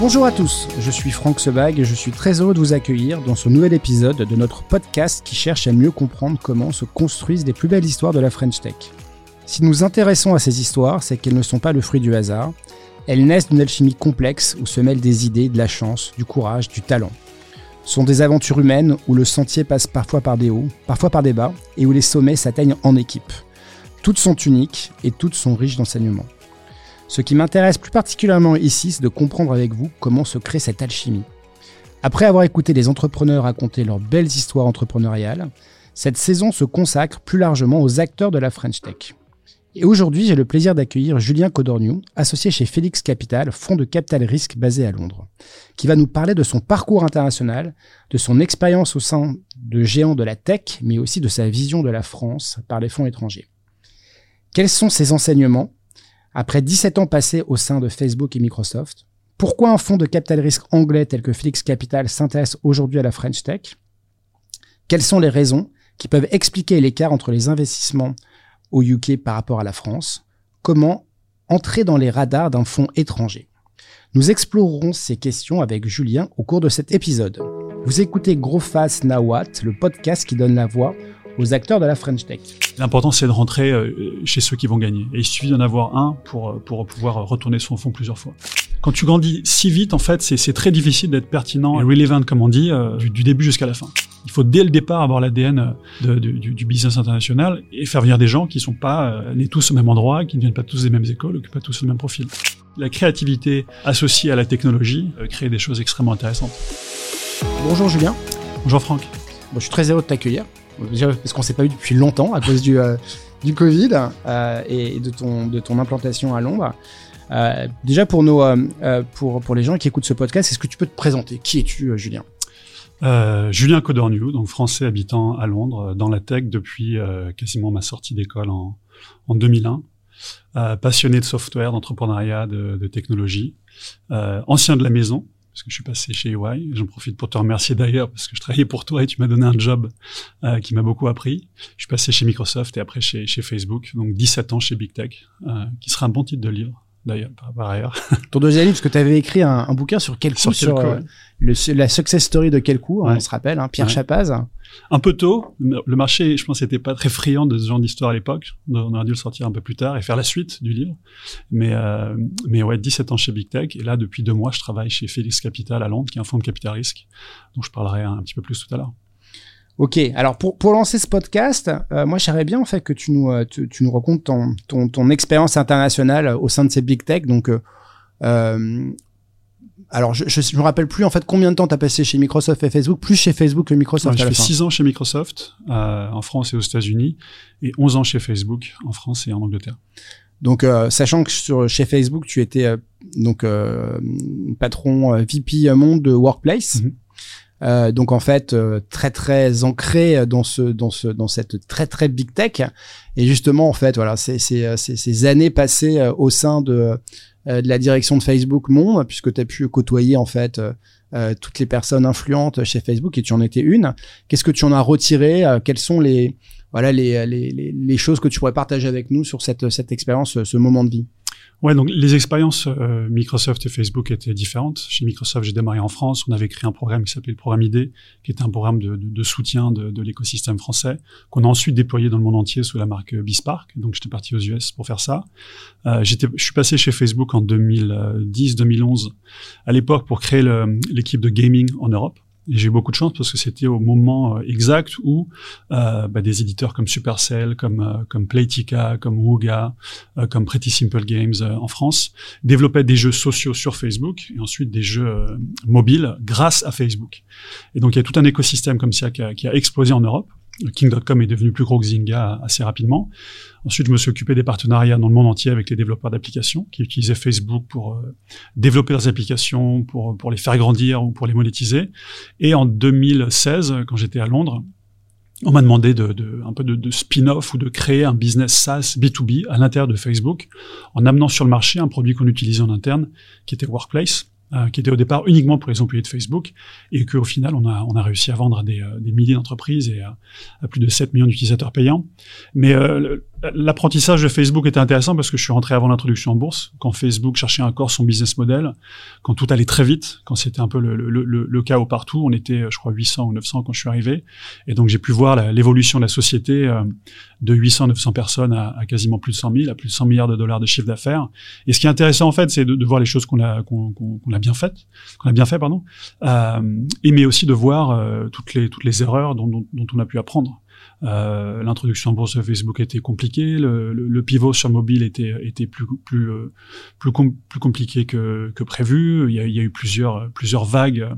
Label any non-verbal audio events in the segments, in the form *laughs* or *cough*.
Bonjour à tous, je suis Franck Sebag et je suis très heureux de vous accueillir dans ce nouvel épisode de notre podcast qui cherche à mieux comprendre comment se construisent les plus belles histoires de la French Tech. Si nous intéressons à ces histoires, c'est qu'elles ne sont pas le fruit du hasard. Elles naissent d'une alchimie complexe où se mêlent des idées, de la chance, du courage, du talent. Ce sont des aventures humaines où le sentier passe parfois par des hauts, parfois par des bas, et où les sommets s'atteignent en équipe. Toutes sont uniques et toutes sont riches d'enseignements. Ce qui m'intéresse plus particulièrement ici, c'est de comprendre avec vous comment se crée cette alchimie. Après avoir écouté les entrepreneurs raconter leurs belles histoires entrepreneuriales, cette saison se consacre plus largement aux acteurs de la French Tech. Et aujourd'hui, j'ai le plaisir d'accueillir Julien Codorniou, associé chez Felix Capital, fonds de capital risque basé à Londres, qui va nous parler de son parcours international, de son expérience au sein de géants de la tech, mais aussi de sa vision de la France par les fonds étrangers. Quels sont ses enseignements après 17 ans passés au sein de Facebook et Microsoft, pourquoi un fonds de capital risque anglais tel que Felix Capital s'intéresse aujourd'hui à la French Tech? Quelles sont les raisons qui peuvent expliquer l'écart entre les investissements au UK par rapport à la France? Comment entrer dans les radars d'un fonds étranger? Nous explorerons ces questions avec Julien au cours de cet épisode. Vous écoutez Gros Face Nawat, le podcast qui donne la voix aux acteurs de la French Tech. L'important, c'est de rentrer euh, chez ceux qui vont gagner. Et il suffit d'en avoir un pour, euh, pour pouvoir retourner son fonds plusieurs fois. Quand tu grandis si vite, en fait, c'est très difficile d'être pertinent et relevant, comme on dit, euh, du, début jusqu'à la fin. Il faut dès le départ avoir l'ADN du, du, business international et faire venir des gens qui sont pas nés tous au même endroit, qui ne viennent pas tous des mêmes écoles, qui pas tous le même profil. La créativité associée à la technologie crée des choses extrêmement intéressantes. Bonjour Julien. Bonjour Franck. Bon, je suis très heureux de t'accueillir parce qu'on s'est pas vu depuis longtemps à cause du, euh, du Covid euh, et de ton, de ton implantation à Londres. Euh, déjà pour nos, pour, pour les gens qui écoutent ce podcast, est-ce que tu peux te présenter? Qui es-tu, Julien? Julien Codorniou, donc français habitant à Londres, dans la tech depuis quasiment ma sortie d'école en, en 2001. passionné de software, d'entrepreneuriat, de, de technologie, ancien de la maison, parce que je suis passé chez EY. J'en profite pour te remercier d'ailleurs parce que je travaillais pour toi et tu m'as donné un job euh, qui m'a beaucoup appris. Je suis passé chez Microsoft et après chez, Facebook, donc 17 ans chez Big Tech, euh, qui sera un bon titre de livre d'ailleurs par, ailleurs. *laughs* Ton deuxième livre, parce que tu avais écrit un, un, bouquin sur quel coup, sur, euh, le, la success story de quel coup, hein, on se rappelle, hein, Pierre Chapaz. Un peu tôt, le marché, je pense, n'était pas très friand de ce genre d'histoire à l'époque. On aurait dû le sortir un peu plus tard et faire la suite du livre. Mais, euh, mais ouais, 17 ans chez Big Tech. Et là, depuis deux mois, je travaille chez Felix Capital à Londres, qui est un fonds de capital risque, dont je parlerai un, petit peu plus tout à l'heure. Ok, alors pour, pour lancer ce podcast, euh, moi j'aimerais bien en fait que tu nous, euh, tu, tu nous racontes ton, ton, ton, expérience internationale au sein de ces big tech. Donc, euh, alors je, je, me rappelle plus en fait combien de temps tu as passé chez Microsoft et Facebook, plus chez Facebook que Microsoft. Ouais, j'ai fait 6 ans chez Microsoft en France et aux États-Unis et 11 ans chez Facebook en France et en Angleterre. Donc, sachant que sur, chez Facebook, tu étais donc patron VP monde de Workplace. Mm-hmm. Euh, donc en fait euh, très très ancré dans ce dans ce dans cette très très big tech. Et justement en fait voilà c'est c'est ces années passées euh, au sein de de la direction de Facebook Monde puisque tu as pu côtoyer en fait toutes les personnes influentes chez Facebook et tu en étais une. Qu'est-ce que tu en as retiré quelles sont les voilà les, les, les, choses que tu pourrais partager avec nous sur cette cette expérience ce moment de vie? Ouais, donc les expériences euh, Microsoft et Facebook étaient différentes. Chez Microsoft, j'ai démarré en France. On avait créé un programme qui s'appelait le programme ID, qui était un programme de, de, de soutien de, de l'écosystème français, qu'on a ensuite déployé dans le monde entier sous la marque Bispark. Donc j'étais parti aux US pour faire ça. Euh, j'étais, je suis passé chez Facebook en 2010-2011, à l'époque pour créer l'équipe de gaming en Europe. Et j'ai eu beaucoup de chance parce que c'était au moment euh, exact où euh, bah, des éditeurs comme Supercell, comme euh, comme Playtika, comme Wuga, euh, comme Pretty Simple Games en France développaient des jeux sociaux sur Facebook et ensuite des jeux mobiles grâce à Facebook. Et donc il y a tout un écosystème comme ça qui a, qui a explosé en Europe. King.com est devenu plus gros que Zynga assez rapidement. Ensuite, je me suis occupé des partenariats dans le monde entier avec les développeurs d'applications qui utilisaient Facebook pour euh, développer leurs applications, pour, pour les faire grandir ou pour les monétiser. Et en 2016, quand j'étais à Londres, on m'a demandé de, de, un peu de, de spin-off ou de créer un business SaaS B2B à l'intérieur de Facebook en amenant sur le marché un produit qu'on utilisait en interne qui était Workplace euh, qui était au départ uniquement pour les employés de Facebook, et qu'au final, on a, on a réussi à vendre à des, euh, des milliers d'entreprises et à, plus de 7 millions d'utilisateurs payants. Mais euh, l'apprentissage de Facebook était intéressant parce que je suis rentré avant l'introduction en bourse, quand Facebook cherchait encore son business model, quand tout allait très vite, quand c'était un peu le, le, le, le, chaos partout. On était, je crois, 800 ou 900 quand je suis arrivé. Et donc, j'ai pu voir l'évolution de la société euh, de 800, 900 personnes à, à, quasiment plus de 100 000, à plus de 100 milliards de dollars de chiffre d'affaires. Et ce qui est intéressant, en fait, c'est de, de, voir les choses qu'on a, a bien faites, qu'on a bien fait, pardon, euh, et mais aussi de voir euh, toutes les toutes les erreurs dont, dont on a pu apprendre. Euh, L'introduction en bourse de Facebook était compliquée, le, le, le, pivot sur mobile était, était plus, plus, euh, plus, com plus compliqué que, que prévu. Il y, a, il y, a, eu plusieurs, plusieurs vagues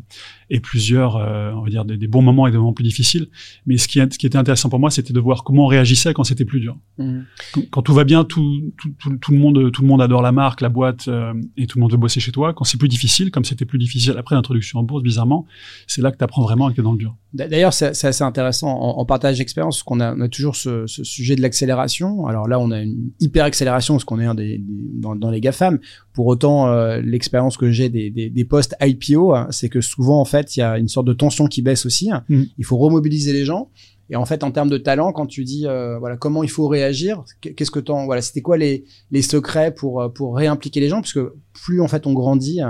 et plusieurs, euh, on va dire, des, des, bons moments et des moments plus difficiles. Mais ce qui, ce qui était intéressant pour moi, c'était de voir comment on réagissait quand c'était plus dur. Mmh. Quand, quand, tout va bien, tout, tout, tout, tout, le monde, tout le monde adore la marque, la boîte, euh, et tout le monde veut bosser chez toi. Quand c'est plus difficile, comme c'était plus difficile après l'introduction en bourse, bizarrement, c'est là que tu apprends vraiment que dans le dur. D'ailleurs, c'est assez intéressant en, en partage d'expérience qu'on a, on a toujours ce, ce sujet de l'accélération. Alors là, on a une hyper accélération parce qu'on est un des, des dans, dans, les GAFAM. Pour autant, euh, l'expérience que j'ai des, des, des postes IPO, hein, c'est que souvent, en fait, il y a une sorte de tension qui baisse aussi. Hein. Mmh. Il faut remobiliser les gens. Et en fait, en termes de talent, quand tu dis euh, voilà comment il faut réagir, qu'est-ce que t'en voilà, c'était quoi les, les secrets pour pour réimpliquer les gens, parce que plus en fait on grandit,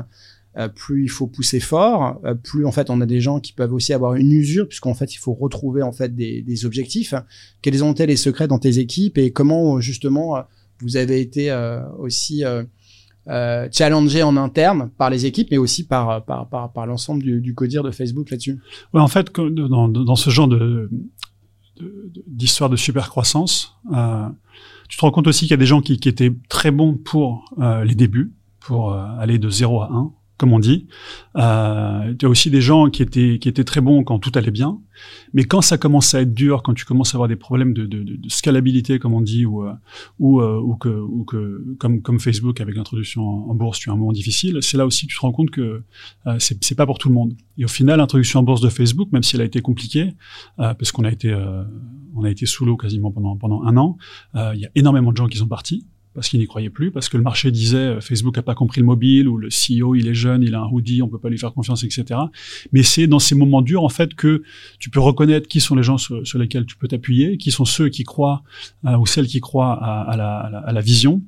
euh, plus il faut pousser fort, euh, plus en fait on a des gens qui peuvent aussi avoir une usure, puisqu'en fait il faut retrouver en fait des, objectifs. Quels ont été les secrets dans tes équipes et comment justement vous avez été euh, aussi euh, challengé en interne par les équipes, mais aussi par par par, par l'ensemble du, du codir de Facebook là-dessus? Ouais, en fait, dans, dans ce genre de d'histoire de, super croissance, euh, tu te rends compte aussi qu'il y a des gens qui, qui étaient très bons pour euh, les débuts, pour aller de 0 à 1, comme on dit. Euh, tu as aussi des gens qui étaient qui étaient très bons quand tout allait bien, mais quand ça commence à être dur, quand tu commences à avoir des problèmes de, scalabilité, comme on dit, ou euh, euh, ou que ou que comme comme Facebook avec l'introduction en bourse, tu as un moment difficile. C'est là aussi que tu te rends compte que euh, c'est pas pour tout le monde. Et au final, l'introduction en bourse de Facebook, même si elle a été compliquée, euh, parce qu'on a été a été sous l'eau quasiment pendant pendant un an, il y a énormément de gens qui sont partis parce qu'ils n'y croyaient plus, parce que le marché disait euh, Facebook a pas compris le mobile ou le CEO il est jeune, il a un hoodie, on peut pas lui faire confiance, etc. Mais c'est dans ces moments durs en fait que tu peux reconnaître qui sont les gens sur, lesquels tu peux t'appuyer, qui sont ceux qui croient euh, ou celles qui croient à, la, à la vision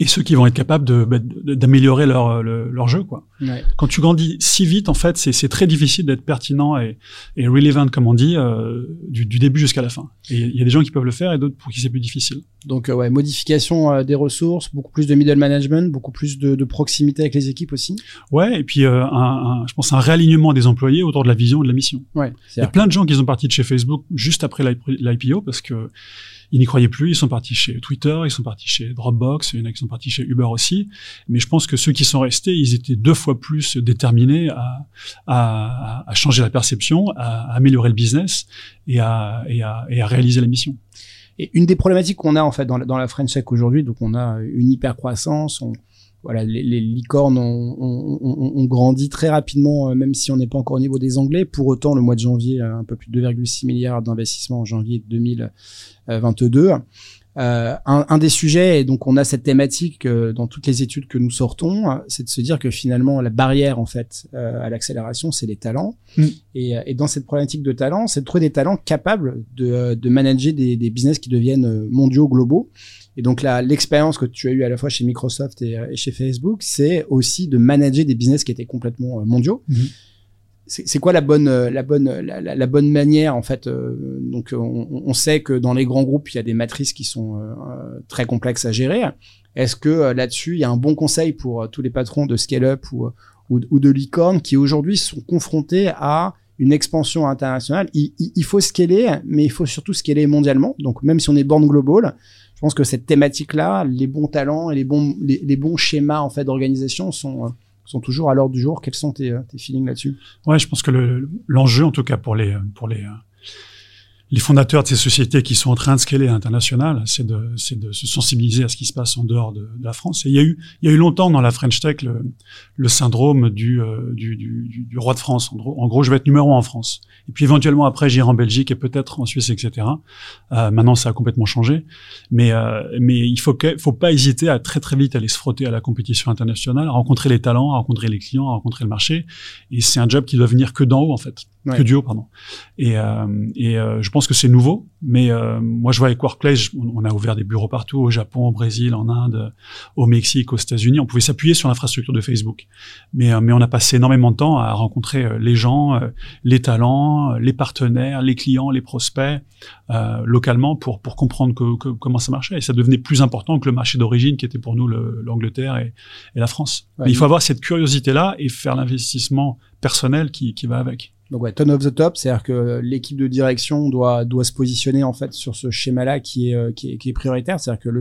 et ceux qui vont être capables bah, d'améliorer leur, leur jeu quoi. Ouais. Quand tu grandis si vite en fait c'est, très difficile d'être pertinent et, et relevant comme on dit euh, du, du, début jusqu'à la fin. Et il y a des gens qui peuvent le faire et d'autres pour qui c'est plus difficile. Donc euh, ouais modification euh, des ressources, beaucoup plus de middle management, beaucoup plus de, de proximité avec les équipes aussi. Ouais et puis euh, un, un, je pense un réalignement des employés autour de la vision et de la mission. Ouais. Il y a plein de gens qui sont partis de chez Facebook juste après l'IPO parce que ils n'y croyaient plus, ils sont partis chez Twitter, ils sont partis chez Dropbox, il y en a qui sont partis chez Uber aussi. Mais je pense que ceux qui sont restés, ils étaient deux fois plus déterminés à, à, à changer la perception, à, améliorer le business et à, et à, et à réaliser la mission. Et une des problématiques qu'on a en fait dans la, French Tech aujourd'hui, donc on a une hyper croissance, on, voilà, les, licornes ont, ont, ont, grandi très rapidement, euh, même si on n'est pas encore au niveau des Anglais. Pour autant, le mois de janvier, un peu plus de 2,6 milliards d'investissements en janvier 2022. Euh, un, un, des sujets, et donc on a cette thématique euh, dans toutes les études que nous sortons, c'est de se dire que finalement la barrière en fait euh, à l'accélération, c'est les talents. Mm. Et, et, dans cette problématique de talent, c'est de trouver des talents capables de, de manager des, des business qui deviennent mondiaux, globaux. Et donc là, l'expérience que tu as eue à la fois chez Microsoft et, et chez Facebook, c'est aussi de manager des business qui étaient complètement euh, mondiaux. Mm -hmm. C'est quoi la bonne, euh, la bonne, la, la, la bonne manière en fait euh, Donc on, on, sait que dans les grands groupes, il y a des matrices qui sont euh, très complexes à gérer. Est-ce que euh, là-dessus, il y a un bon conseil pour tous les patrons de scale-up ou, ou, ou, de licorne qui aujourd'hui sont confrontés à une expansion internationale? Il, il, faut scaler, mais il faut surtout scaler mondialement. Donc même si on est born global, je pense que cette thématique-là, les bons talents et les bons, les, les bons schémas en fait d'organisation sont euh, sont toujours à l'ordre du jour. Quels sont tes, euh, feelings là-dessus? Ouais, je pense que l'enjeu, en tout cas pour les pour les les fondateurs de ces sociétés qui sont en train de scaler à l'international, c'est de, de se sensibiliser à ce qui se passe en dehors de, la France. Et il y a eu, il y a eu longtemps dans la French Tech le, le syndrome du, euh, du, du, du, roi de France. En gros, je vais être numéro un en France. Et puis éventuellement après, j'irai en Belgique et peut-être en Suisse, etc. Euh, maintenant, ça a complètement changé. Mais, euh, mais il faut, faut pas hésiter à très très vite aller se frotter à la compétition internationale, à rencontrer les talents, à rencontrer les clients, à rencontrer le marché. Et c'est un job qui doit venir que d'en haut en fait. Que Duo, pardon. Et, euh, et euh, je pense que c'est nouveau, mais euh, moi je vois avec Workplace, on a ouvert des bureaux partout, au Japon, au Brésil, en Inde, au Mexique, aux États-Unis. On pouvait s'appuyer sur l'infrastructure de Facebook, mais mais on a passé énormément de temps à rencontrer les gens, les talents, les partenaires, les clients, les prospects localement pour pour comprendre que, comment ça marchait. Et ça devenait plus important que le marché d'origine qui était pour nous l'Angleterre et, et, la France. mais il faut avoir cette curiosité là et faire l'investissement personnel qui, qui va avec. Donc ouais, ton of the top, c'est-à-dire que l'équipe de direction doit doit se positionner en fait sur ce schéma-là qui est, euh, qui est qui est prioritaire, c'est-à-dire que le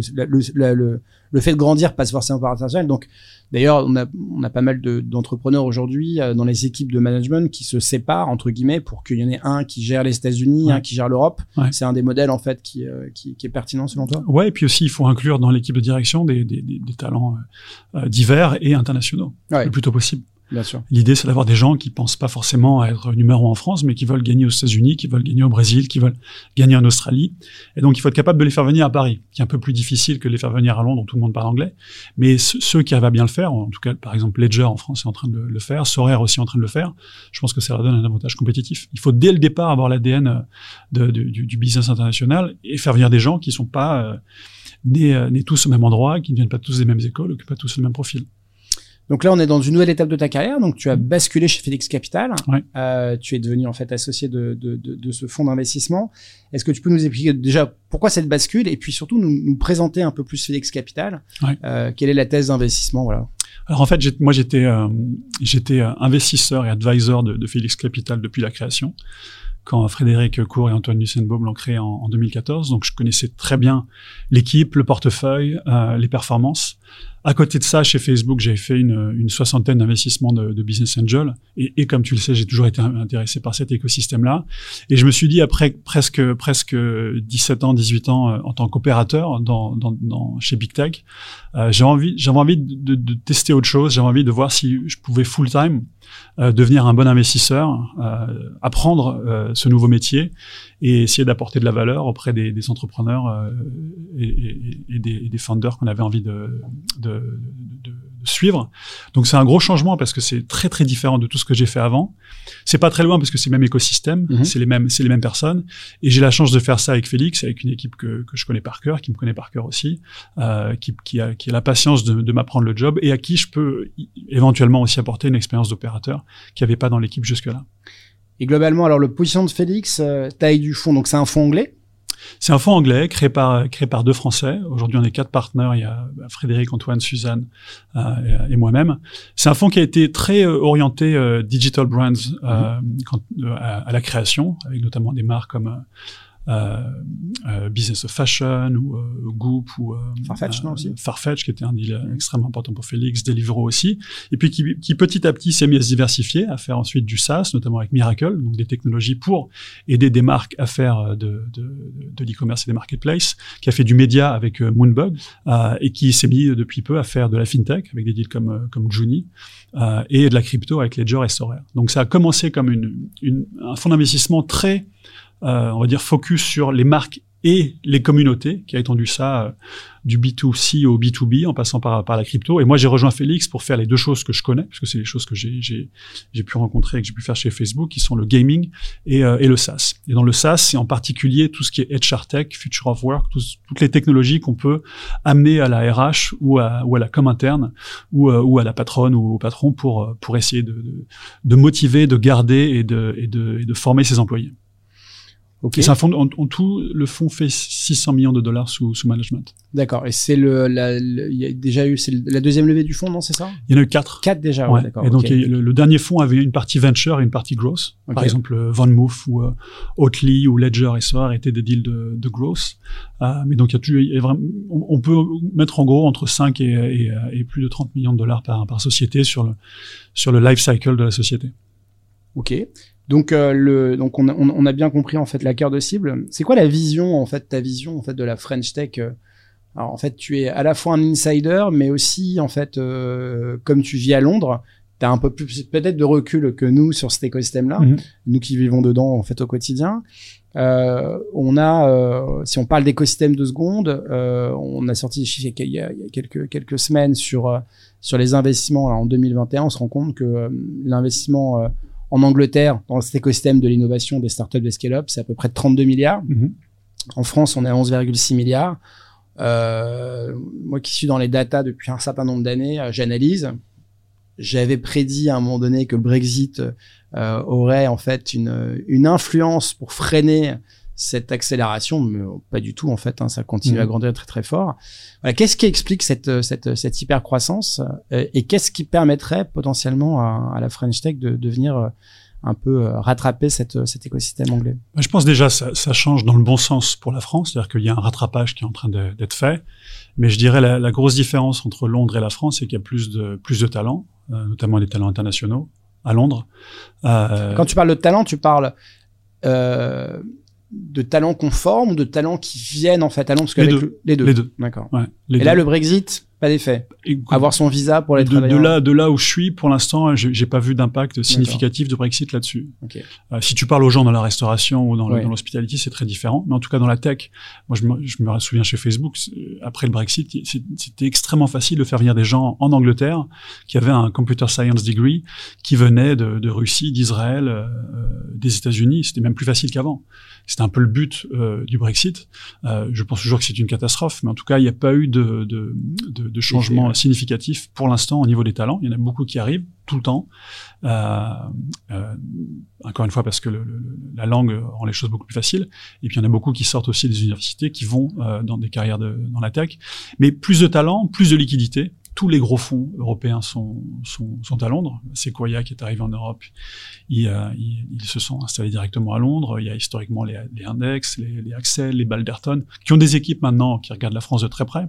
le, le le fait de grandir passe forcément par l'international. Donc d'ailleurs, on a on a pas mal d'entrepreneurs aujourd'hui euh, dans les équipes de management qui se séparent entre guillemets pour qu'il y en ait un qui gère les États-Unis, un qui gère l'Europe. C'est un des modèles en fait qui, euh, qui, qui est pertinent selon toi? Ouais, et puis aussi il faut inclure dans l'équipe de direction des des, des, talents divers et internationaux le plus tôt possible. L'idée, c'est d'avoir des gens qui pensent pas forcément à être numéro en France, mais qui veulent gagner aux États-Unis, qui veulent gagner au Brésil, qui veulent gagner en Australie. Et donc, il faut être capable de les faire venir à Paris, qui est un peu plus difficile que de les faire venir à Londres, où tout le monde parle anglais. Mais ceux qui arrivent à bien le faire, en tout cas, par exemple, Ledger en France est en train de le faire, Sorare aussi en train de le faire. Je pense que ça leur donne un avantage compétitif. Il faut dès le départ avoir l'ADN du, business international et faire venir des gens qui sont pas euh, nés, euh, nés tous au même endroit, qui ne viennent pas tous des mêmes écoles, qui pas tous le même profil. Donc là, on est dans une nouvelle étape de ta carrière. Donc tu as basculé chez Félix Capital. Euh, tu es devenu en fait associé de, de, de, de ce fonds d'investissement. Est-ce que tu peux nous expliquer déjà pourquoi cette bascule et puis surtout nous, nous présenter un peu plus Félix Capital? Euh, Quelle est la thèse d'investissement Voilà. Alors en fait, moi j'étais euh, j'étais euh, investisseur et advisor de, de Félix Capital depuis la création quand Frédéric Cour et Antoine Nussbaum l'ont créé en, en, 2014. Donc je connaissais très bien l'équipe, le portefeuille, euh, les performances. À côté de ça, chez Facebook, j'ai fait une, soixantaine d'investissements de, business angel. Et, comme tu le sais, j'ai toujours été intéressé par cet écosystème-là. Et je me suis dit, après presque presque 17 ans, 18 ans euh, en tant qu'opérateur dans, chez Big Tech, euh, j'avais envie, j'avais envie de, tester autre chose. J'avais envie de voir si je pouvais full time euh, devenir un bon investisseur, euh, apprendre ce nouveau métier et essayer d'apporter de la valeur auprès des, des entrepreneurs euh, et, et, et, des, des founders qu'on avait envie de, de, de, de suivre. Donc c'est un gros changement parce que c'est très très différent de tout ce que j'ai fait avant. C'est pas très loin parce que c'est le même écosystème, -hmm. c'est les mêmes c'est les mêmes personnes et j'ai la chance de faire ça avec Félix, avec une équipe que, que je connais par cœur, qui me connaît par cœur aussi, euh, qui, qui, a, qui a la patience de, de m'apprendre le job et à qui je peux éventuellement aussi apporter une expérience d'opérateur qu'il n'y avait pas dans l'équipe jusque-là. Et globalement, alors le position de Félix, euh, taille du fond, donc c'est un fonds anglais c'est un fonds anglais créé par créé par deux Français. Aujourd'hui, on est quatre partenaires. Il y a Frédéric, Antoine, Suzanne euh, et moi-même. C'est un fonds qui a été très euh, orienté euh, digital brands euh, mm -hmm. quand, à, à, la création, avec notamment des marques comme euh, euh, Business of Fashion ou euh, Goop ou Farfetch, non aussi Farfetch qui était un deal mmh. extrêmement important pour Félix, Deliveroo aussi, et puis qui, qui petit à petit s'est mis à se diversifier, à faire ensuite du SaaS, notamment avec Miracle, donc des technologies pour aider des marques à faire de, de, de l'e-commerce et des marketplaces, qui a fait du média avec Moonbug euh, et qui s'est mis depuis peu à faire de la fintech avec des deals comme comme Juni euh, et de la crypto avec Ledger et Sorare. Donc ça a commencé comme une, une un fonds d'investissement très euh, on va dire, focus sur les marques et les communautés, qui a étendu ça euh, du B2C au B2B en passant par, par la crypto. Et moi, j'ai rejoint Félix pour faire les deux choses que je connais, parce que c'est les choses que j'ai pu rencontrer et que j'ai pu faire chez Facebook, qui sont le gaming et, euh, et le SaaS. Et dans le SaaS, c'est en particulier tout ce qui est HR Tech, Future of Work, toutes les technologies qu'on peut amener à la RH ou à, ou à la com interne ou, euh, ou à la patronne ou au patron pour, pour essayer de, de, de motiver, de garder et de, et de, et de former ses employés. Okay. C'est un fonds, en, en, tout, le fonds fait 600 millions de dollars sous, sous management. D'accord. Et c'est le, la, il y a déjà eu, c'est la deuxième levée du fonds, non, c'est ça? Il y en a eu quatre. Quatre déjà, ouais. d'accord. Et donc, okay. le, le, dernier fonds avait une partie venture et une partie growth. Okay. Par exemple, Van Moof ou euh, Oatly ou Ledger et Soar étaient des deals de, de growth. Euh, mais donc, il y a y a vraiment, on, on, peut mettre en gros entre 5 et, et, et, plus de 30 millions de dollars par, par société sur le, sur le life cycle de la société. Ok. Donc, euh, le, donc on, a, on, a bien compris en fait la carte de cible. C'est quoi la vision en fait, ta vision en fait de la French Tech euh? Alors en fait, tu es à la fois un insider, mais aussi en fait, euh, comme tu vis à Londres, tu as un peu plus peut-être de recul que nous sur cet écosystème-là, -hmm. nous qui vivons dedans en fait au quotidien. Euh, on a, euh, si on parle d'écosystème de seconde, euh, on a sorti des chiffres il y a, il y a quelques quelques semaines sur sur les investissements. Alors, en 2021, on se rend compte que l'investissement en Angleterre, dans cet écosystème de l'innovation des startups des scale-up, c'est à peu près 32 milliards. Mhm. En France, on est à 11,6 milliards. Euh, moi qui suis dans les data depuis un certain nombre d'années, euh, j'analyse. J'avais prédit à un moment donné que le Brexit euh, aurait en fait une, une influence pour freiner cette accélération, mais pas du tout en fait. Hein, ça continue à grandir très très fort. Voilà, qu'est-ce qui explique cette cette, cette hyper croissance et qu'est-ce qui permettrait potentiellement à, à la French Tech de, de venir euh, un peu euh, rattraper cette, cet écosystème anglais? Je pense déjà ça, ça change dans le bon sens pour la France, c'est-à-dire qu'il y a un rattrapage qui est en train d'être fait. Mais je dirais la, la grosse différence entre Londres et la France, c'est qu'il y a plus de plus de talents, euh, notamment des talents internationaux à Londres. Euh, Quand tu parles de talent, tu parles euh, de talents conformes ou de talents qui viennent en fait à Londres? Parce Les qu'avec deux. le- les deux. Les deux. D'accord. ouais, les Et là, le Brexit, pas d'effet. Et- Avoir son visa pour les de, travailleurs. de là, de là où je suis, pour l'instant, j'ai j'ai pas vu d'impact significatif de Brexit là-dessus. Euh, si tu parles aux gens dans la restauration ou dans Ouais. l'hospitality, c'est très différent. Mais en tout cas, dans la tech, moi, je me, je me souviens chez Facebook, après le Brexit, c'était extrêmement facile de faire venir des gens en Angleterre qui avaient un computer science degree, qui venaient de, de Russie, d'Israël, euh, des États-Unis. C'était même plus facile qu'avant. C'était un peu le but euh, du Brexit. Euh, je pense toujours que c'est une catastrophe, mais en tout cas, il n'y a pas eu de, de, de, de changement ouais. significatif pour l'instant au niveau des talents. Il y en a beaucoup qui arrivent tout le temps. Euh, euh, encore une fois, parce que le- le- la langue rend les choses beaucoup plus faciles. Et puis, il y en a beaucoup qui sortent aussi des universités, qui vont euh, dans des carrières de, dans la tech. Mais plus de talent, plus de liquidité. Tous les gros fonds européens sont, sont, sont à Londres. Sequoia, qui est arrivé en Europe, ils, ils, ils se sont installés directement à Londres. Il y a historiquement les, les Index, les, les Axel, les Balderton, qui ont des équipes maintenant qui regardent la France de très près.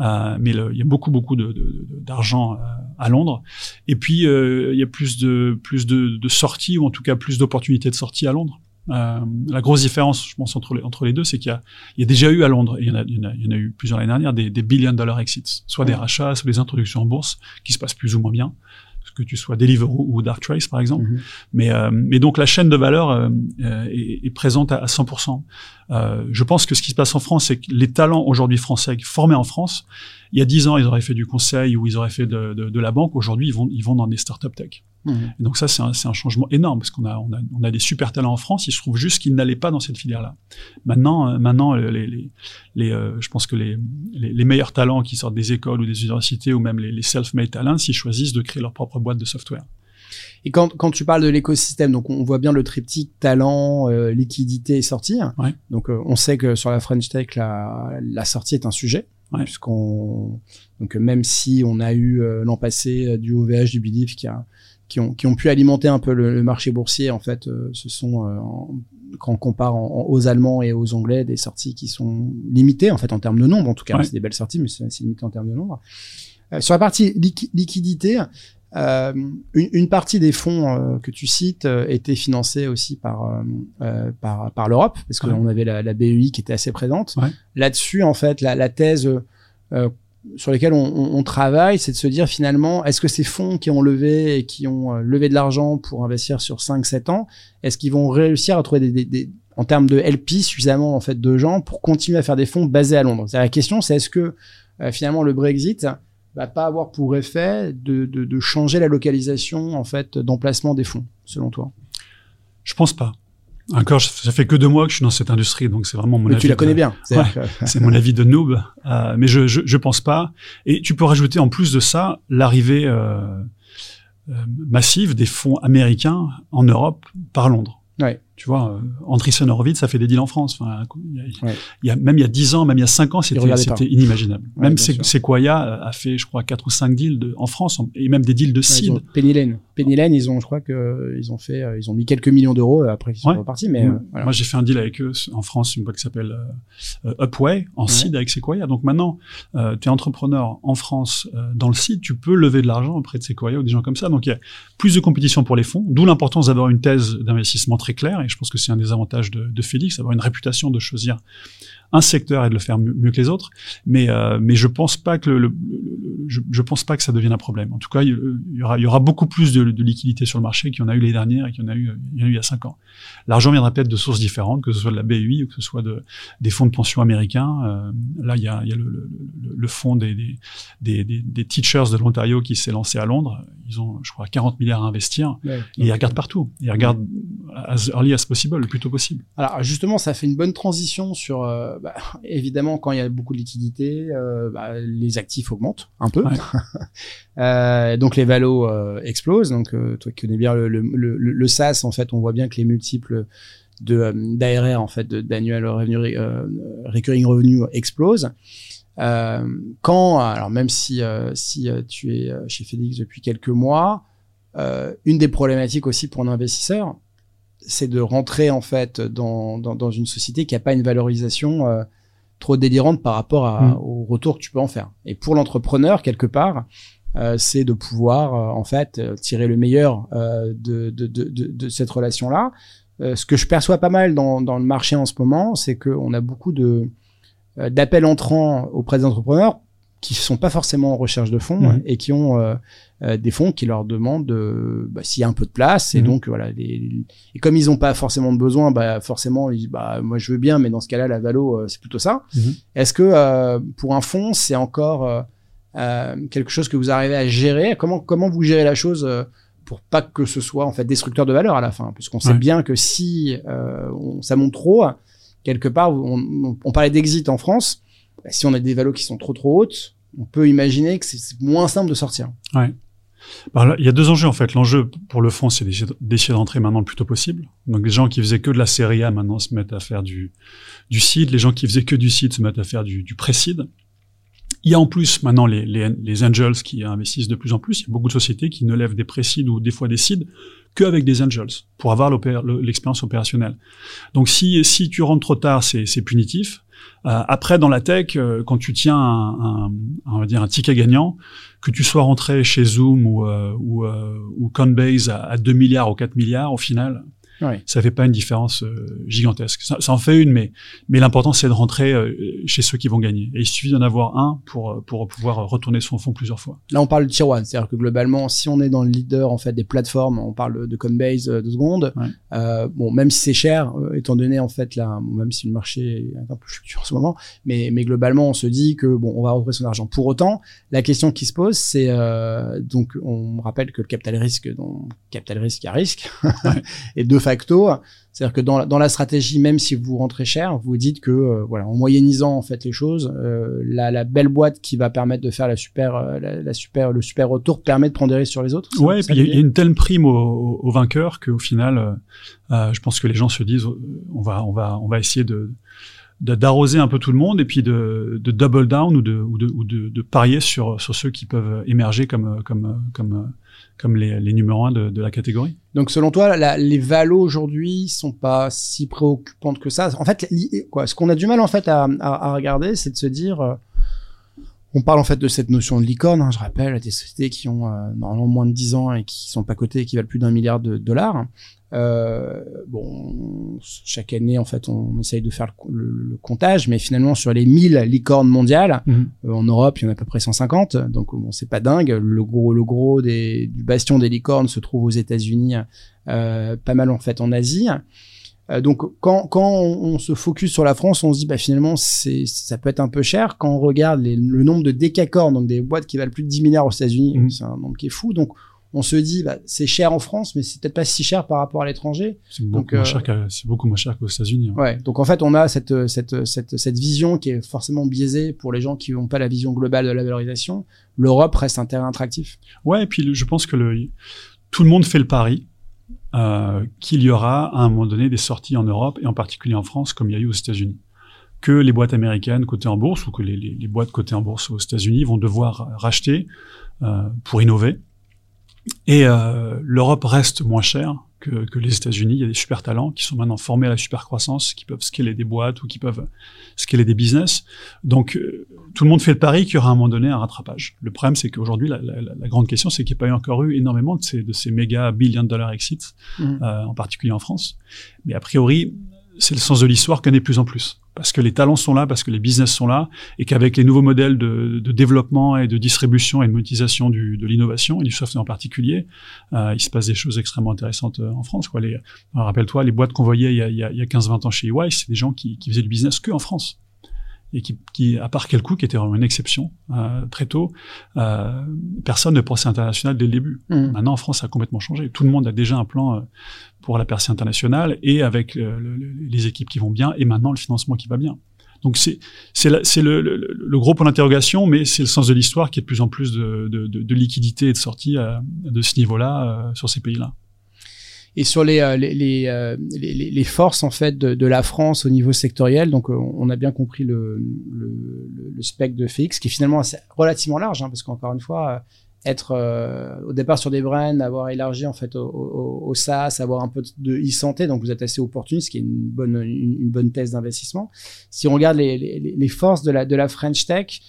Euh, mais le- il y a beaucoup beaucoup de- de- de- d'argent euh, à Londres. Et puis euh, il y a plus de plus de, de sorties ou en tout cas plus d'opportunités de sortie à Londres. Euh, la grosse différence, je pense, entre les, entre les deux, c'est qu'il y a, il y a déjà eu à Londres, et il y en a, il y en a, il y en a eu plusieurs l'année dernière, des, des billion dollar exits, soit des rachats, soit des introductions en bourse, qui se passent plus ou moins bien, que tu sois Deliveroo ou Darktrace par exemple. Mhm. Mais, euh, mais donc la chaîne de valeur euh, euh, est, est présente à, à 100%. Euh, je pense que ce qui se passe en France, c'est que les talents aujourd'hui français formés en France, il y a 10 ans, ils auraient fait du conseil ou ils auraient fait de, de, de la banque. Aujourd'hui, ils vont, ils vont dans des startups tech. Mhm. Et donc ça, c'est un, changement énorme parce qu'on a, on a, on a des super talents en France. Il se trouve juste qu'ils n'allaient pas dans cette filière-là. Maintenant, euh, maintenant, les, les, les, euh, je pense que les, les, meilleurs talents qui sortent des écoles ou des universités ou même les, self-made talents, ils choisissent de créer leur propre boîte de software. Et quand, quand tu parles de l'écosystème, donc on voit bien le triptyque talent, euh, liquidité et sortie. Ouais. Donc on sait que sur la French Tech, la, la sortie est un sujet. Ouais. Puisqu'on donc même si on a eu l'an passé du OVH, du Belief qui a qui ont, qui ont pu alimenter un peu le, le marché boursier, en fait, euh, ce sont, euh, en- quand on compare en- en- aux Allemands et aux Anglais, des sorties qui sont limitées, en fait, en termes de nombre, en tout cas. Ouais. C'est des belles sorties, mais c'est limité en termes de nombre. Euh, sur la partie liqui- liquidité, euh, une, une partie des fonds que tu cites était financée aussi par par, par l'Europe parce Ouais. qu'on avait la, la BEI qui était assez présente. Ouais. Là-dessus, en fait, la, la thèse sur lesquelles on, travaille, c'est de se dire finalement, est-ce que ces fonds qui ont levé et qui ont euh, levé de l'argent pour investir sur 5-7 ans, est-ce qu'ils vont réussir à trouver des, des- des- en termes de LP suffisamment en fait de gens pour continuer à faire des fonds basés à Londres? La question, c'est est-ce que euh, finalement le Brexit va pas avoir pour effet de, de, de changer la localisation en fait d'emplacement des fonds, selon toi? Je pense pas. Encore, ça fait que deux mois que je suis dans cette industrie, donc c'est vraiment mon Mais avis. tu la de- connais bien. c'est-à-dire que- C'est mon avis de noob, euh, mais je, je je pense pas. Et tu peux rajouter en plus de ça l'arrivée euh, euh, massive des fonds américains en Europe par Londres. Ouais. Tu vois, euh, Andreessen Horowitz, ça fait des deals en France. Enfin, il y a, Ouais. il y a- même il y a 10 ans, même il y a 5 ans, c'était inimaginable. Ouais, même. Sequoia euh, a fait, je crois, 4 ou 5 deals de, en France, et même des deals de seed. Penny Lane. Penny Lane, ils ont, je crois que euh, ils ont fait, ils ont mis quelques millions d'euros après ils sont Ouais. repartis, mais euh, voilà. Moi, j'ai fait un deal avec eux en France, une boîte qui s'appelle euh, Upway, en seed avec Sequoia. Donc maintenant, euh, tu es entrepreneur en France dans le seed, tu peux lever de l'argent auprès de Sequoia ou des gens comme ça. Donc il y a plus de compétition pour les fonds, d'où l'importance d'avoir une thèse d'investissement très claire et je pense que c'est un des avantages de, Félix, avoir une réputation de choisir un secteur et de le faire mieux, que les autres. Mais euh, mais je pense pas que le, je, je, pense pas que ça devienne un problème. En tout cas, il y aura il y aura beaucoup plus de, de liquidité sur le marché qu'il y en a eu les dernières et qu'il y en a eu il y en a eu il y a cinq ans. L'argent viendra peut-être de sources différentes, que ce soit de la BUI ou que ce soit de des fonds de pension américains. Euh, là, il y a, il y a le, le, le fonds des des, des, des teachers de l'Ontario qui s'est lancé à Londres. Ils ont, je crois, 40 milliards à investir. et ils regardent partout. Ils regardent as early as possible, le plus tôt possible. Alors justement, ça fait une bonne transition sur euh, bah, évidemment, quand il y a beaucoup de liquidités, euh, bah, les actifs augmentent un peu. *laughs* euh, donc les valos euh, explosent. Donc toi qui connais bien le, le, le, le, SaaS, en fait, on voit bien que les multiples de d'ARR, en fait, d'annual revenue recurring revenue explosent. quand, alors même si si tu es chez Félix depuis quelques mois, une des problématiques aussi pour un investisseur, c'est de rentrer en fait dans, dans, dans une société qui n'a pas une valorisation euh, trop délirante par rapport à, mm. au retour que tu peux en faire. Et pour l'entrepreneur, quelque part, euh, c'est de pouvoir euh, en fait tirer le meilleur de, de, de, de, cette relation-là. ce que je perçois pas mal dans, dans le marché en ce moment, c'est qu'on a beaucoup de d'appels entrants auprès des entrepreneurs qui sont pas forcément en recherche de fonds et qui ont des fonds qui leur demandent bah, s'il y a un peu de place et mm. donc voilà les, et comme ils n'ont pas forcément de besoin bah forcément ils, bah moi je veux bien mais dans ce cas-là la valo c'est plutôt ça mm-hmm. est-ce que euh, pour un fonds c'est encore euh, quelque chose que vous arrivez à gérer? Comment comment vous gérez la chose euh, pour pas que ce soit en fait destructeur de valeur à la fin? Puisqu'on sait bien que si euh, on, ça monte trop, quelque part, on, on, parlait d'exit en France. Bah, si on a des valos qui sont trop trop hautes, on peut imaginer que c'est moins simple de sortir. Ouais. Bah il y a deux enjeux en fait. L'enjeu pour le fond, c'est d'essayer d'entrer maintenant le plus tôt possible. Donc les gens qui faisaient que de la série A maintenant se mettent à faire du du seed. Les gens qui faisaient que du seed se mettent à faire du, du pré-seed. Il y a en plus maintenant les, les, les, angels qui investissent de plus en plus. Il y a beaucoup de sociétés qui ne lèvent des précides ou des fois des seeds qu'avec des angels pour avoir l'expérience opérationnelle. Donc si, si tu rentres trop tard, c'est punitif. Euh, après, dans la tech, euh, quand tu tiens un, un, on va dire un ticket gagnant, que tu sois rentré chez Zoom ou, euh, ou, ou Coinbase à, à 2 milliards ou 4 milliards, au final, Ouais. Ça fait pas une différence euh, gigantesque. Ça, ça, en fait une, mais mais l'important c'est de rentrer euh, chez ceux qui vont gagner. Et il suffit d'en avoir un pour euh, pour pouvoir retourner son fonds plusieurs fois. Là, on parle de tier one, c'est-à-dire que globalement, si on est dans le leader en fait des plateformes, on parle de Coinbase de secondes. Ouais. bon, même si c'est cher, étant donné en fait là, même si le marché est un peu fluctuant en ce moment, mais mais globalement, on se dit que bon, on va retrouver son argent. Pour autant, la question qui se pose, c'est donc on rappelle que le capital risque, donc capital risque à risque, *laughs* et deux facto. C'est-à-dire que dans, dans la stratégie, même si vous rentrez cher, vous dites que euh, voilà, en moyennisant en fait les choses, euh, la, la, belle boîte qui va permettre de faire la super, euh, la, super, le super retour permet de prendre des risques sur les autres. Ouais, et puis il y, a une telle prime aux au, vainqueurs qu'au final, je pense que les gens se disent, on va, on va, on va essayer de d'arroser un peu tout le monde et puis de, de double down ou de, ou de, ou de, de, parier sur, sur ceux qui peuvent émerger comme, comme, comme comme les, numéros 1 de, la catégorie. Donc selon toi, les valos aujourd'hui sont pas si préoccupantes que ça? En fait, ce qu'on a du mal en fait à regarder, c'est de se dire, euh, on parle en fait de cette notion de licorne. Hein, je rappelle, des sociétés qui ont euh, normalement moins de 10 ans et qui sont pas cotées et qui valent plus d'un milliard de dollars. Euh, bon, chaque année, en fait, on essaye de faire le, le, comptage, mais finalement, sur les 1000 licornes mondiales, mmh. euh, en Europe, il y en a à peu près 150. Donc, bon, c'est pas dingue. Le gros, le gros des, du bastion des licornes se trouve aux États-Unis, euh, pas mal en fait en Asie. Euh, donc, quand, quand on, on, se focus sur la France, on se dit, bah, finalement, c'est, ça peut être un peu cher. Quand on regarde les, le nombre de décacornes, donc des boîtes qui valent plus de 10 milliards aux États-Unis, mmh. c'est un nombre qui est fou. Donc, on se dit bah, c'est cher en France, mais c'est peut-être pas si cher par rapport à l'étranger. C'est beaucoup, moins cher c'est beaucoup moins cher qu'aux États-Unis. Hein. Ouais. Donc en fait, on a cette, cette, cette, cette vision qui est forcément biaisée pour les gens qui n'ont pas la vision globale de la valorisation. L'Europe reste un terrain attractif. Ouais, et puis je pense que le, tout le monde fait le pari euh, qu'il y aura à un moment donné des sorties en Europe et en particulier en France, comme il y a eu aux États-Unis. Que les boîtes américaines cotées en bourse ou que les, boîtes cotées en bourse aux États-Unis vont devoir racheter euh, pour innover. Et euh, l'Europe reste moins chère que, que les États-Unis. Il y a des super talents qui sont maintenant formés à la super croissance, qui peuvent scaler des boîtes ou qui peuvent scaler des business. Donc, euh, tout le monde fait le pari qu'il y aura à un moment donné un rattrapage. Le problème, c'est qu'aujourd'hui, la, la, la, grande question, c'est qu'il n'y a pas encore eu énormément de ces, de ces méga billion dollar exits, mmh. euh, en particulier en France. Mais a priori, c'est le sens de l'histoire qu'on est de plus en plus parce que les talents sont là, parce que les business sont là, et qu'avec les nouveaux modèles de, de, développement et de distribution et de monétisation du, de l'innovation, et du software en particulier, euh, il se passe des choses extrêmement intéressantes euh, en France. Les, rappelle-toi, les boîtes qu'on voyait il y a, a 15-20 ans chez EY, c'est des gens qui, qui faisaient du business que en France et qui, qui, à part Kelcook, qui était vraiment une exception euh, très tôt, euh, personne ne pensait international dès le début. Mmh. Maintenant, en France, ça a complètement changé. Tout le monde a déjà un plan euh, pour la percée internationale et avec euh, le, les équipes qui vont bien et maintenant le financement qui va bien. Donc c'est c'est le, le, le, gros point d'interrogation, mais c'est le sens de l'histoire qui est de plus en plus de, de, de, de liquidité et de sortie euh, de ce niveau-là sur ces pays-là et sur les, euh, euh, les, forces en fait de, la France au niveau sectoriel. Donc euh, on a bien compris le, le, spectre de FX qui est finalement relativement large, hein, parce qu'encore une fois, être au départ sur des brands, avoir élargi en fait au, au, SaaS, avoir un peu de e-santé, donc vous êtes assez opportuniste, qui est une bonne, une, bonne thèse d'investissement. Si on regarde les, forces de la, French Tech,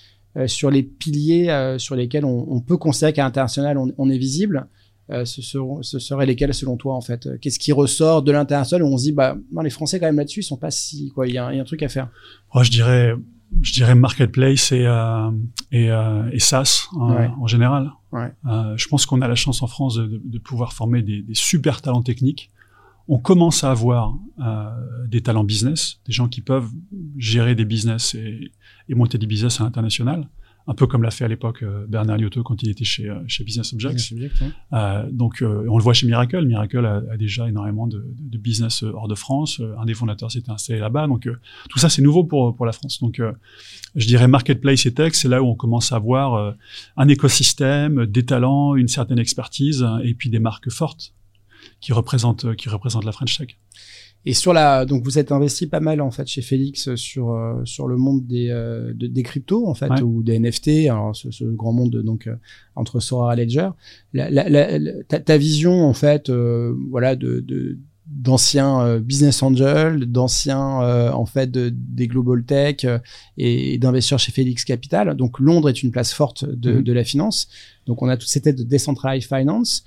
sur les piliers sur lesquels on, peut considérer qu'à l'international on, on, est visible, euh, ce, seront, ce seraient lesquels selon toi en fait? Qu'est-ce qui ressort de l'international où on se dit bah non les Français quand même là-dessus ils sont pas si quoi il y, a, il y a un truc à faire. Moi je dirais je dirais marketplace et euh, et, euh, et SaaS ouais. en général. Ouais. Je pense qu'on a la chance en France de, de pouvoir former des, des, super talents techniques. On commence à avoir des talents business, des gens qui peuvent gérer des business et, et monter des business à l'international un peu comme l'a fait à l'époque euh, Bernard Liotto quand il était chez, euh, chez Business Objects. Ouais. euh, donc, euh, on le voit chez Miracle. Miracle a, a déjà énormément de, de, business hors de France. Un des fondateurs s'était installé là-bas. Donc, tout ça, c'est nouveau pour, pour la France. Donc, je dirais marketplace et tech, c'est là où on commence à avoir un écosystème, des talents, une certaine expertise et puis des marques fortes qui représentent, qui représentent la French Tech. Et sur la, donc vous êtes investi pas mal en fait chez Félix sur euh, sur le monde des euh, de, des cryptos en fait ouais. ou des NFT, alors ce, ce grand monde donc euh, entre Sora et Ledger. La, la, la, ta, ta, vision en fait, euh, voilà de, de d'anciens euh, business angels, d'anciens euh, en fait de, des global tech et, d'investisseurs chez Félix Capital. Donc Londres est une place forte de, mmh. de la finance. Donc on a toute cette tête de decentralized finance.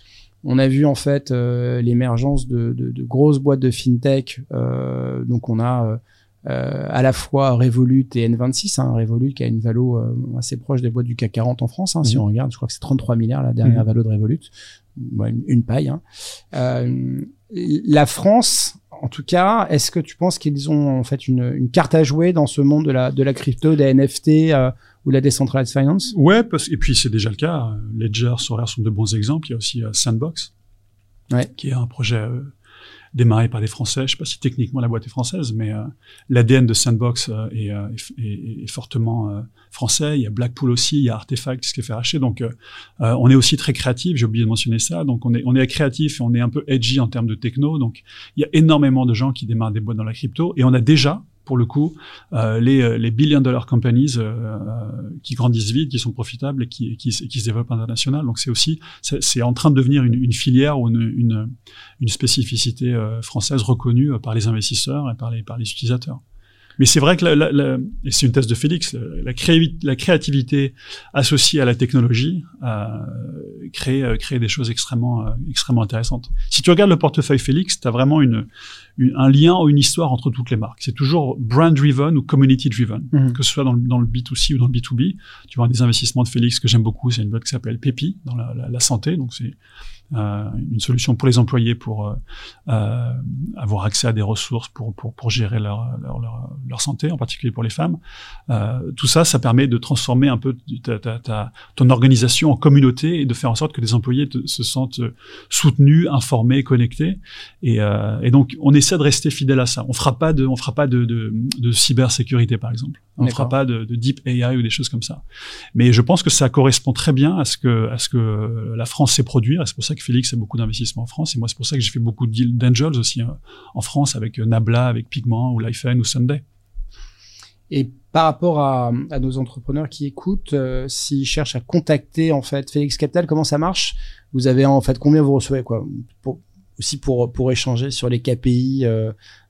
On a vu en fait euh, l'émergence de, de, de, grosses boîtes de fintech. Euh, donc on a euh, à la fois Revolut et N26. Hein, Revolut qui a une valo euh, assez proche des boîtes du CAC 40 en France. Hein, mmh. Si mhm. on regarde, je crois que c'est 33 milliards la dernière mmh. valo de Revolut. une, une, paille. Hein. Euh, la France, en tout cas, est-ce que tu penses qu'ils ont en fait une, une, carte à jouer dans ce monde de la, de la crypto, des NFT ou la decentralized finance? Ouais, parce, et puis c'est déjà le cas. Ledger, Sorare sont de bons exemples. Il y a aussi euh, Sandbox, ouais. qui est un projet euh, démarré par des Français. Je ne sais pas si techniquement la boîte est française, mais euh, l'ADN de Sandbox euh, est, euh, est, est, fortement euh, français. Il y a Blackpool aussi, il y a Artefact qui se fait racheter. Donc, on est aussi très créatif. J'ai oublié de mentionner ça. Donc, on est, on est créatif et on est un peu edgy en termes de techno. Donc, il y a énormément de gens qui démarrent des boîtes dans la crypto et on a déjà pour le coup, euh, les, euh, les billion dollar companies euh, euh, qui grandissent vite, qui sont profitables et qui, qui, qui se développent international. Donc c'est aussi, c'est en train de devenir une, une filière ou une, une, une spécificité euh, française reconnue par les investisseurs et par les, par les utilisateurs. Mais c'est vrai que, la, la, la, et c'est une thèse de Félix, la, créa la créativité associée à la technologie euh, crée, crée des choses extrêmement, extrêmement intéressantes. Si tu regardes le portefeuille Félix, tu as vraiment une, une, un lien ou une histoire entre toutes les marques. C'est toujours brand-driven ou community-driven, mmh. que ce soit dans le, dans le, B2C ou dans le B2B. Tu vois, des investissements de Félix que j'aime beaucoup, c'est une boîte qui s'appelle Pepi, dans la santé. Donc, c'est euh, une solution pour les employés pour euh, euh, avoir accès à des ressources pour, pour, pour gérer leur, leur, leur, leur, santé, en particulier pour les femmes. Tout ça, ça permet de transformer un peu ta, ta, ta, ton organisation en communauté et de faire en sorte que les employés te, se sentent soutenus, informés, connectés. Et, et donc, on essaie de rester fidèle à ça. On fera pas de, on fera pas de, de, de cybersécurité, par exemple. On fera pas de, de, deep AI ou des choses comme ça. Mais je pense que ça correspond très bien à ce que, à ce que la France sait produire. Et c'est pour ça Félix a beaucoup d'investissements en France. Et moi, c'est pour ça que j'ai fait beaucoup de deals d'angels aussi hein, en France avec euh, Nabla, avec Pigment ou Lifen ou Sunday. Et par rapport à, nos entrepreneurs qui écoutent, euh, s'ils cherchent à contacter en fait Félix Capital, comment ça marche? Vous avez en fait combien vous recevez quoi? Aussi pour, pour échanger sur les KPI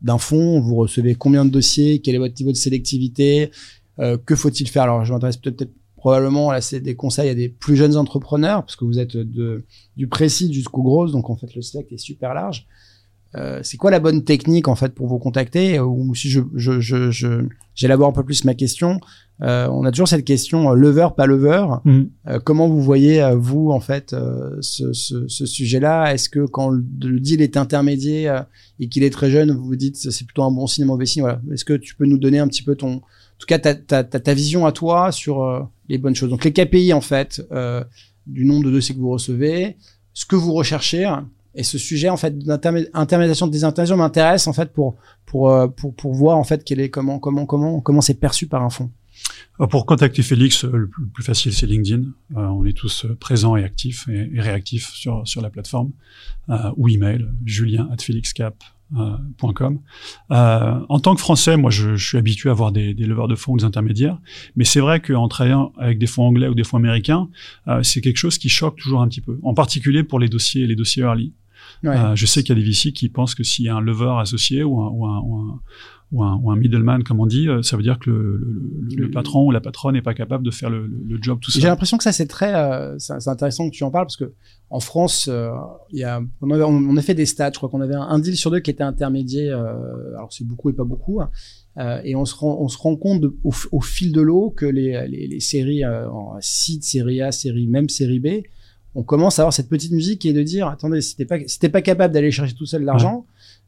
d'un fonds. Vous recevez combien de dossiers? Quel est votre niveau de sélectivité? Que faut-il faire? Alors, je m'intéresse peut-être probablement, là, c'est des conseils à des plus jeunes entrepreneurs, parce que vous êtes de, du précis jusqu'au gros, donc en fait, le spectre est super large. Euh, c'est quoi la bonne technique en fait pour vous contacter? Ou si je j'élabore un peu plus ma question euh, on a toujours cette question euh, lever pas lever. Mm. comment vous voyez vous en fait ce, sujet là est-ce que quand le, deal est intermédiaire et qu'il est très jeune vous vous dites c'est plutôt un bon signe un mauvais signe? Voilà. Est-ce que tu peux nous donner un petit peu ton tout cas ta, ta, vision à toi sur les bonnes choses donc les KPI en fait du nombre de dossiers que vous recevez ce que vous recherchez et ce sujet en fait d'intermédiation des intentions m'intéresse en fait pour pour euh, pour pour voir en fait quel est comment comment comment comment c'est perçu par un fonds. Euh, pour contacter Félix, euh, le plus facile c'est LinkedIn. on est tous présents et actifs et, réactifs sur sur la plateforme ou email julien at felixcap.com. Euh, en tant que Français, moi, je, je suis habitué à avoir des, des leveurs de fonds ou des intermédiaires, mais c'est vrai qu'en travaillant avec des fonds anglais ou des fonds américains, euh, c'est quelque chose qui choque toujours un petit peu, en particulier pour les dossiers, les dossiers early. Euh, je sais qu'il y a des VC qui pensent que s'il y a un lever associé ou un, ou un, ou un, ou un, middleman, comme on dit, euh, ça veut dire que le, le, le patron ou la patronne n'est pas capable de faire le, job tout seul. J'ai l'impression que ça c'est très, euh, c'est intéressant que tu en parles parce que en France, euh, il y a, on, avait, on, a fait des stats. Je crois qu'on avait un, deal sur deux qui était intermédiaire. alors c'est beaucoup et pas beaucoup. Hein, et on se rend, on se rend compte au, au, fil de l'eau que les, les, les séries en seed, série A, série même série B, on commence à avoir cette petite musique qui est de dire attendez, si t'es pas, si pas capable d'aller chercher tout seul l'argent,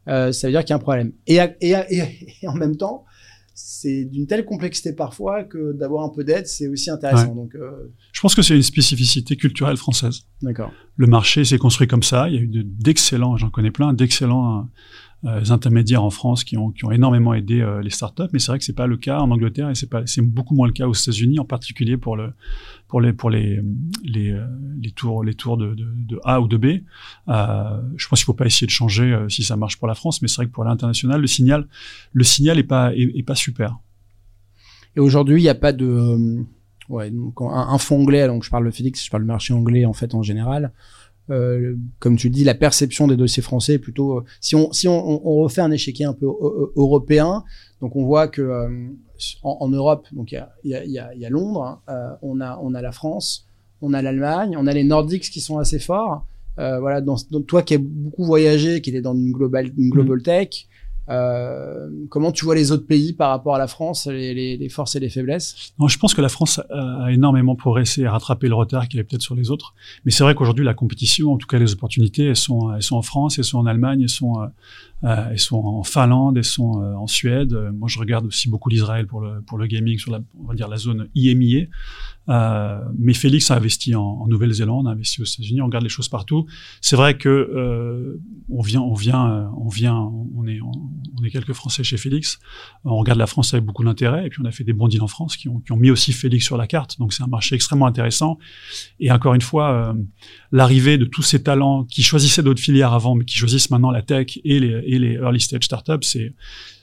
euh, ça veut dire qu'il y a un problème. Et, et, et, en même temps, c'est d'une telle complexité parfois que d'avoir un peu d'aide, c'est aussi intéressant. Donc, euh... Je pense que c'est une spécificité culturelle française. D'accord. Le marché s'est construit comme ça. Il y a eu d'excellents, j'en connais plein, d'excellents euh, intermédiaires en France qui ont, énormément aidé euh, les startups, mais c'est vrai que c'est pas le cas en Angleterre et c'est beaucoup moins le cas aux États-Unis, en particulier pour les les les, euh, les tours les de, A ou de B. Je pense qu'il faut pas essayer de changer si ça marche pour la France, mais c'est vrai que pour l'international, le signal le est pas super. Et aujourd'hui, il n'y a pas de un, un fonds anglais, donc je parle de Félix, je parle du marché anglais en fait en général. Euh, comme tu dis, la perception des dossiers français est plutôt. Euh, si on si on, on refait un échiquier un peu européen, donc on voit que euh, en, en, Europe, donc il y a, y, a, y a, Londres, hein, on a on a la France, on a l'Allemagne, on a les Nordiques qui sont assez forts. voilà, dans, toi qui as beaucoup voyagé, qui était dans une global une global mmh. tech, euh, comment tu vois les autres pays par rapport à la France, les, les, les forces et les faiblesses? Non, Je pense que la France a énormément progressé et rattrapé le retard qu'il y avait peut-être sur les autres. Mais c'est vrai qu'aujourd'hui, la compétition, en tout cas les opportunités, elles sont, elles sont en France, elles sont en Allemagne, elles sont, euh, elles sont en Finlande, elles sont euh, en Suède. Moi, je regarde aussi beaucoup l'Israël pour le, pour le gaming sur la, on va dire la zone IMIA. Euh, mais Félix a investi en, en Nouvelle-Zélande, a investi aux États-Unis. On regarde les choses partout. C'est vrai que euh, on vient, on vient, euh, on vient, on est, on, est quelques Français chez Félix. On regarde la France avec beaucoup d'intérêt, et puis on a fait des bons deals en France qui ont, qui ont mis aussi Félix sur la carte. Donc c'est un marché extrêmement intéressant. Et encore une fois, euh, l'arrivée de tous ces talents qui choisissaient d'autres filières avant, mais qui choisissent maintenant la tech et les, et les early stage startups,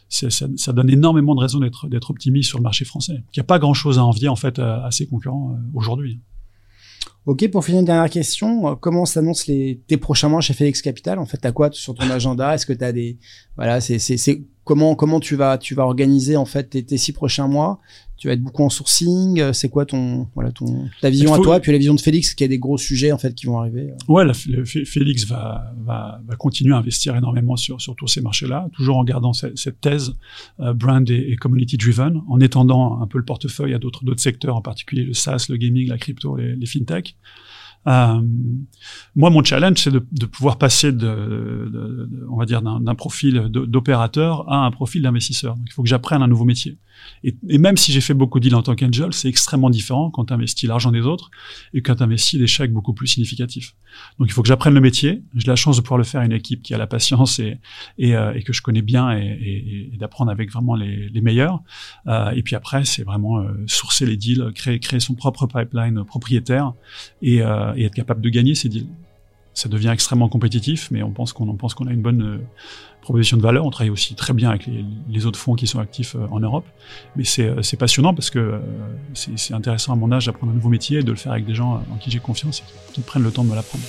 ça, donne énormément de raisons d'être optimiste sur le marché français. Il n'y a pas grand chose à envier en fait à, ses concurrents euh, aujourd'hui. Ok, pour finir une dernière question, euh, comment s'annoncent tes prochains mois chez Félix Capital? En fait, t'as quoi sur ton agenda? Est-ce que t'as des voilà, c'est comment comment tu vas tu vas organiser en fait tes, tes six prochains mois? Tu vas être beaucoup en sourcing euh, c'est quoi ton voilà ton ta vision à toi? Puis la vision de Félix qui a des gros sujets en fait qui vont arriver euh. ouais Félix va, va, va continuer à investir énormément sur sur tous ces marchés là toujours en gardant cette, cette thèse euh, brand et, community driven en étendant un peu le portefeuille à d'autres d'autres secteurs en particulier le SaaS le gaming la crypto les, les fintech euh, moi, mon challenge, c'est de, de, pouvoir passer de, de, de on va dire, d'un profil d'opérateur à un profil d'investisseur. Il faut que j'apprenne un nouveau métier. Et, et même si j'ai fait beaucoup de deals en tant qu'angel, c'est extrêmement différent quand tu investis l'argent des autres et quand tu investis des chèques beaucoup plus significatifs. Donc, il faut que j'apprenne le métier. J'ai la chance de pouvoir le faire à une équipe qui a la patience et, et, euh, et que je connais bien et, d'apprendre avec vraiment les, les meilleurs. Euh, et puis après, c'est vraiment euh, sourcer les deals, créer, créer son propre pipeline propriétaire et, euh, et être capable de gagner ces deals. Ça devient extrêmement compétitif, mais on pense qu'on pense qu'on a une bonne euh, proposition de valeur. On travaille aussi très bien avec les, les autres fonds qui sont actifs euh, en Europe. Mais c'est euh, passionnant parce que c'est intéressant à mon âge d'apprendre un nouveau métier et de le faire avec des gens en qui j'ai confiance et qui, prennent le temps de me l'apprendre.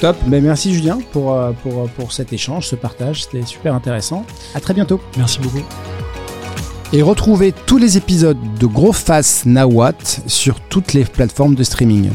Top, ben, merci Julien pour, pour, pour cet échange, ce partage, c'était super intéressant. À très bientôt. Merci beaucoup. Et retrouvez tous les épisodes de Gros Face Nawat sur toutes les plateformes de streaming.